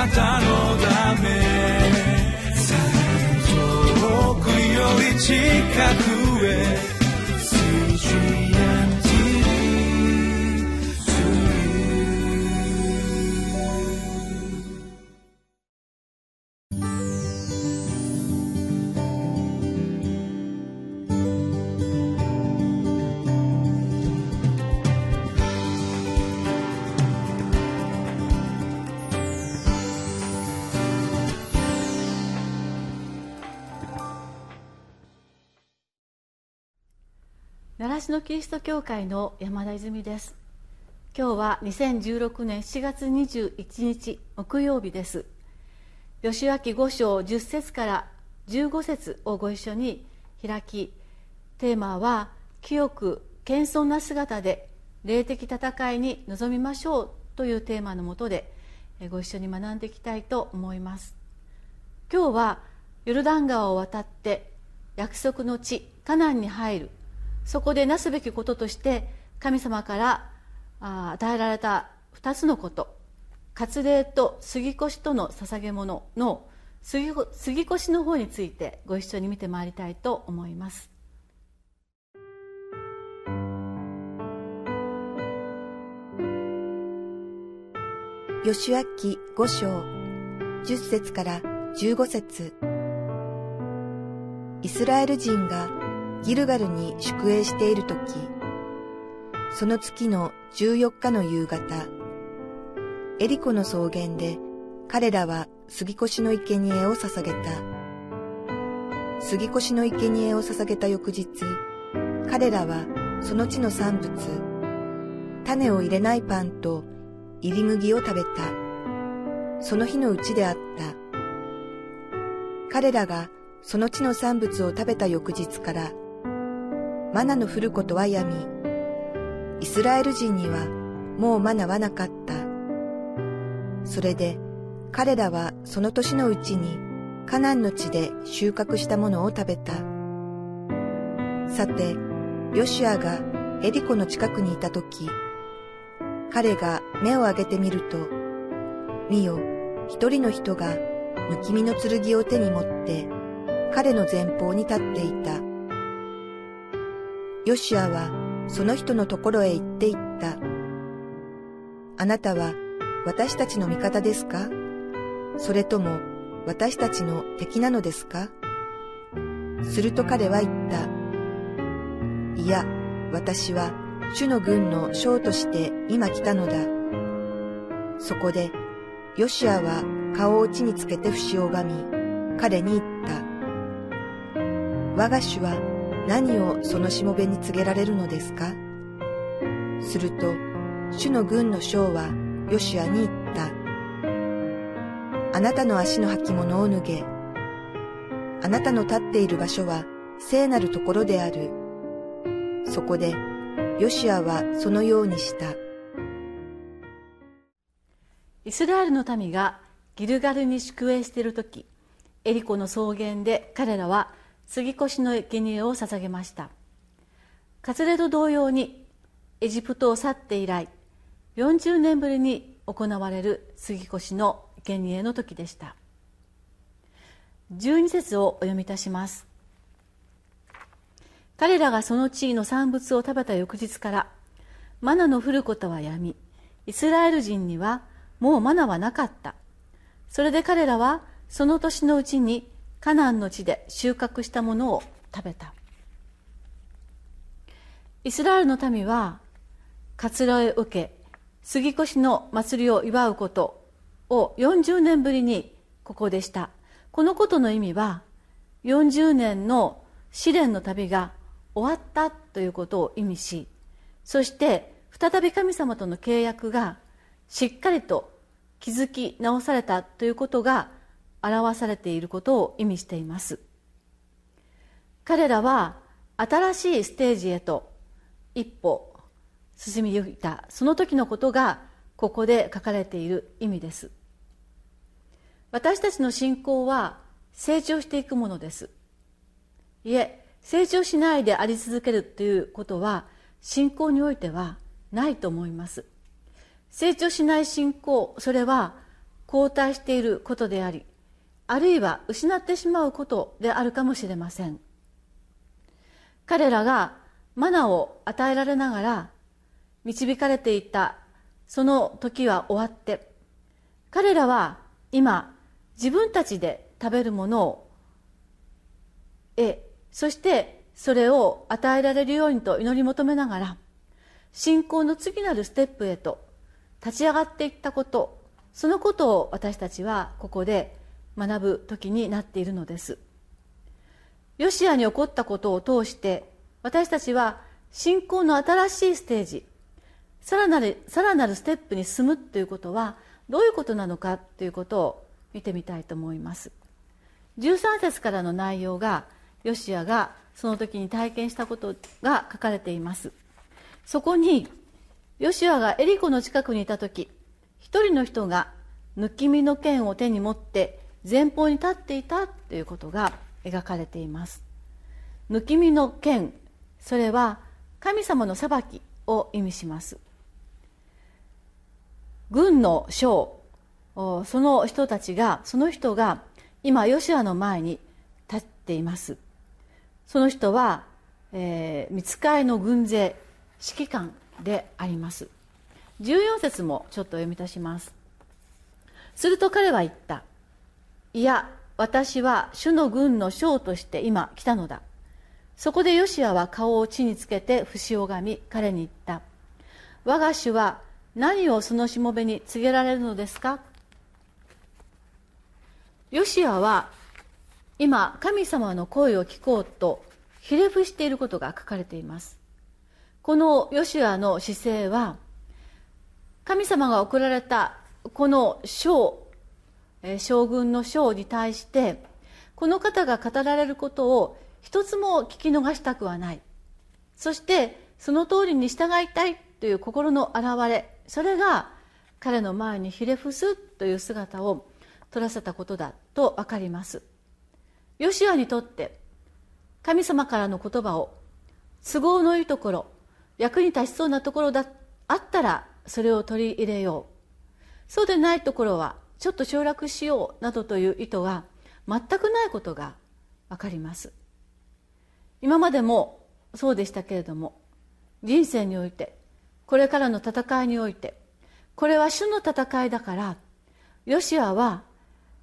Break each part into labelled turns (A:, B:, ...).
A: なたのため。遠くより近く。
B: 習志野キリスト教会の山田泉です。今日は2016年7月21日木曜日です。吉脇五章10節から15節をご一緒に開きテーマは清く謙遜な姿で霊的戦いに臨みましょうというテーマのもとでご一緒に学んでいきたいと思います。今日はヨルダン川を渡って約束の地カナンに入るそこでなすべきこととして神様から与えられた2つのこと。割礼と杉越との捧げ物の杉越の方についてご一緒に見てまいりたいと思います。
C: 吉明五章十節から十五節。イスラエル人がギルガルに宿営しているとき、その月の14日の夕方、エリコの草原で彼らは杉越の生贄を捧げた。杉越の生贄を捧げた翌日、彼らはその地の産物、種を入れないパンと入り麦を食べた。その日のうちであった。彼らがその地の産物を食べた翌日からマナの降ることはやみ、イスラエル人にはもうマナはなかった。それで彼らはその年のうちにカナンの地で収穫したものを食べた。さて、ヨシアがエリコの近くにいたとき、彼が目を上げてみると、見よ、一人の人が抜き身の剣を手に持って彼の前方に立っていた。ヨシアはその人のところへ行って言った。あなたは私たちの味方ですか？それとも私たちの敵なのですか？すると彼は言った。いや、私は主の軍の将として今来たのだ。そこで、ヨシアは顔を地につけて節を拝み、彼に言った。我が主は何をそのしもべに告げられるのですか？すると、主の軍の将はヨシアに言った。あなたの足の履物を脱げ。あなたの立っている場所は聖なるところである。そこで、ヨシアはそのようにした。
B: イスラエルの民がギルガルに宿営している時エリコの草原で彼らは杉越の生贄を捧げました。割礼と同様にエジプトを去って以来40年ぶりに行われる杉越の生贄の時でした。12節をお読みいたします。彼らがその地位の産物を食べた翌日からマナの降ることはやみイスラエル人にはもうマナはなかった。それで彼らはその年のうちにカナンの地で収穫したものを食べた。イスラエルの民は割礼を受け杉越の祭りを祝うことを40年ぶりにここでした。このことの意味は40年の試練の旅が終わったということを意味しそして再び神様との契約がしっかりと築き直されたということが表されていることを意味しています。彼らは新しいステージへと一歩進みゆいたその時のことがここで書かれている意味です。私たちの信仰は成長していくものです。いえ成長しないであり続けるということは信仰においてはないと思います。成長しない信仰それは後退していることでありあるいは失ってしまうことであるかもしれません。彼らがマナを与えられながら導かれていたその時は終わって彼らは今自分たちで食べるものを得そしてそれを与えられるようにと祈り求めながら信仰の次なるステップへと立ち上がっていったことそのことを私たちはここで学ぶ時になっているのです。ヨシアに起こったことを通して私たちは信仰の新しいステージさらなるさらなるステップに進むということはどういうことなのかということを見てみたいと思います。13節からの内容がヨシアがその時に体験したことが書かれています。そこにヨシアがエリコの近くにいた時一人の人が抜き身の剣を手に持って前方に立っていたということが描かれています。抜き身の剣それは神様の裁きを意味します。軍の将その人たちがその人が今ヨシアの前に立っています。その人は、えー、見つかいの軍勢指揮官であります。14節もちょっと読み出します。すると彼は言った。いや私は主の軍の将として今来たのだ。そこでヨシアは顔を地につけて節をがみ彼に言った。我が主は何をそのしもべに告げられるのですか？ヨシアは今神様の声を聞こうとひれ伏していることが書かれています。このヨシアの姿勢は神様が送られたこの将将軍の将に対してこの方が語られることを一つも聞き逃したくはない。そしてその通りに従いたいという心の表れそれが彼の前にひれ伏すという姿を取らせたことだと分かります。ヨシアにとって神様からの言葉を都合のいいところ役に立ちそうなところだあったらそれを取り入れよう。そうでないところはちょっと省略しようなどという意図が全くないことが分かります。今までもそうでしたけれども人生においてこれからの戦いにおいてこれは主の戦いだからヨシアは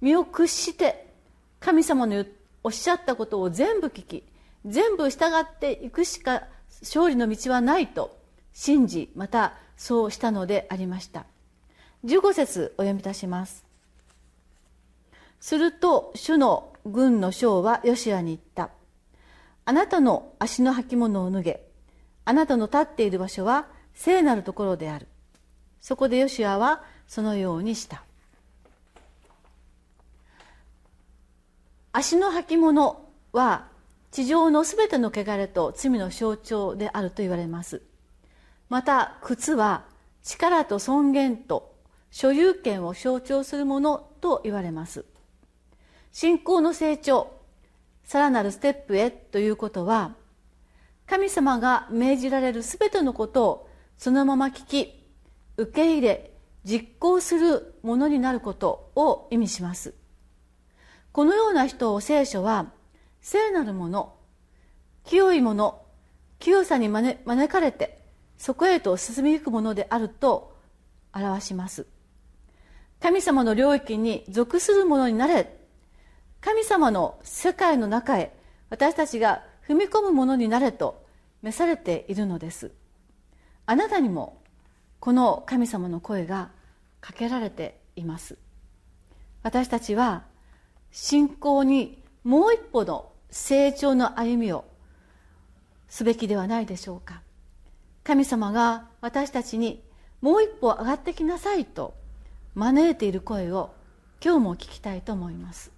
B: 身を屈して神様のおっしゃったことを全部聞き全部従っていくしか勝利の道はないと信じまたそうしたのでありました。15節お読みいたします。すると主の軍の将はヨシアに言った。あなたの足の履物を脱げ。あなたの立っている場所は聖なるところである。そこでヨシアはそのようにした。足の履物は地上のすべての汚れと罪の象徴であると言われます。また靴は力と尊厳と所有権を象徴するものと言われます。信仰の成長さらなるステップへということは神様が命じられるすべてのことをそのまま聞き受け入れ実行するものになることを意味します。このような人を聖書は聖なるもの清いもの清さに招かれてそこへと進みゆくものであると表します。神様の領域に属するものになれ。神様の世界の中へ私たちが踏み込むものになれと召されているのです。あなたにもこの神様の声がかけられています。私たちは信仰にもう一歩の成長の歩みをすべきではないでしょうか。神様が私たちにもう一歩上がってきなさいと招いている声を今日も聞きたいと思います。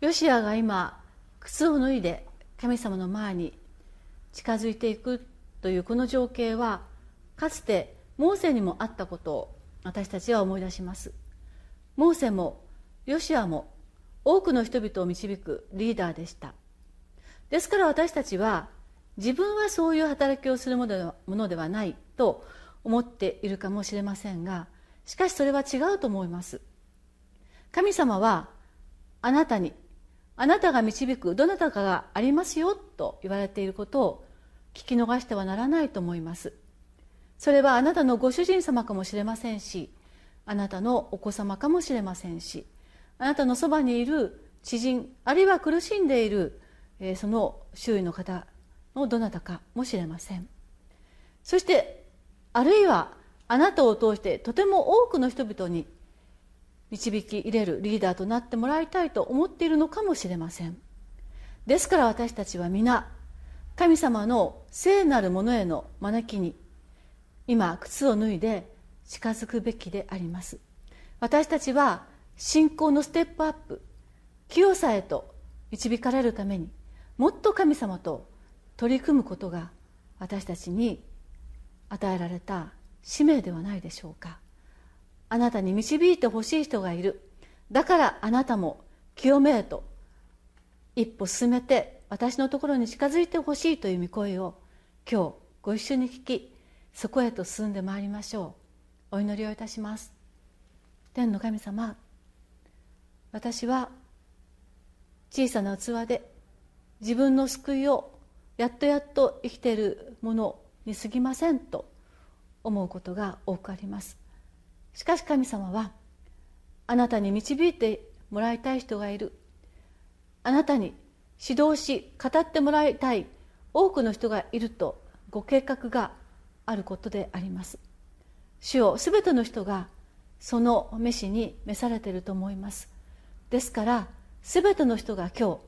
B: ヨシアが今靴を脱いで神様の前に近づいていくというこの情景はかつてモーセにもあったことを私たちは思い出します。モーセもヨシアも多くの人々を導くリーダーでした。ですから私たちは自分はそういう働きをするものではないと思っているかもしれませんがしかしそれは違うと思います。神様はあなたにあなたが導くどなたかがありますよと言われていることを聞き逃してはならないと思います。それはあなたのご主人様かもしれませんしあなたのお子様かもしれませんしあなたのそばにいる知人あるいは苦しんでいる、え、その周囲の方のどなたかもしれません。そしてあるいはあなたを通してとても多くの人々に導き入れるリーダーとなってもらいたいと思っているのかもしれません。ですから私たちは皆神様の聖なるものへの招きに今靴を脱いで近づくべきであります。私たちは信仰のステップアップ清さへと導かれるためにもっと神様と取り組むことが私たちに与えられた使命ではないでしょうか。あなたに導いてほしい人がいる。だからあなたも清めへと一歩進めて私のところに近づいてほしいという御声を今日ご一緒に聞きそこへと進んでまいりましょう。お祈りをいたします。天の神様私は小さな器で自分の救いをやっとやっと生きているものに過ぎませんと思うことが多くあります。しかし神様はあなたに導いてもらいたい人がいる。あなたに指導し語ってもらいたい多くの人がいるとご計画があることであります。主よ全ての人がその召しに召されていると思います。ですから全ての人が今日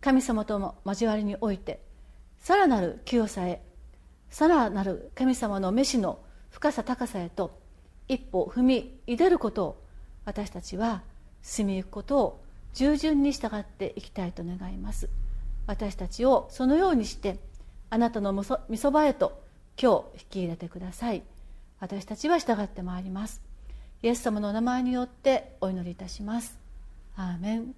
B: 神様との交わりにおいてさらなる清さへさらなる神様の召しの深さ高さへと一歩踏み入れることを私たちは進みゆくことを従順に従っていきたいと願います。私たちをそのようにしてあなたのみそばへと今日引き入れてください。私たちは従ってまいります。イエス様のお名前によってお祈りいたします。アーメン。